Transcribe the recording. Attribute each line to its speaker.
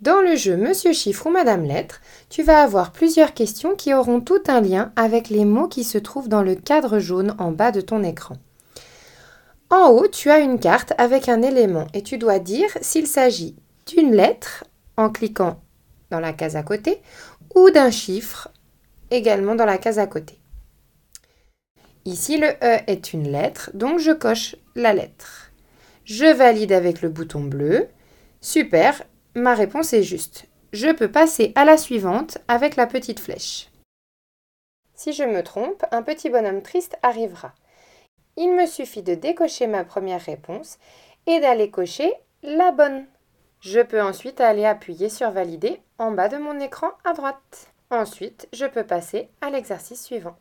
Speaker 1: Dans le jeu Monsieur Chiffre ou Madame Lettre, tu vas avoir plusieurs questions qui auront tout un lien avec les mots qui se trouvent dans le cadre jaune en bas de ton écran. En haut, tu as une carte avec un élément et tu dois dire s'il s'agit d'une lettre en cliquant dans la case à côté ou d'un chiffre également dans la case à côté. Ici, le E est une lettre, donc je coche la lettre. Je valide avec le bouton bleu. Super, Ma réponse est juste. Je peux passer à la suivante avec la petite flèche. Si je me trompe, un petit bonhomme triste arrivera. Il me suffit de décocher ma première réponse et d'aller cocher la bonne. Je peux ensuite aller appuyer sur Valider en bas de mon écran à droite. Ensuite, je peux passer à l'exercice suivant.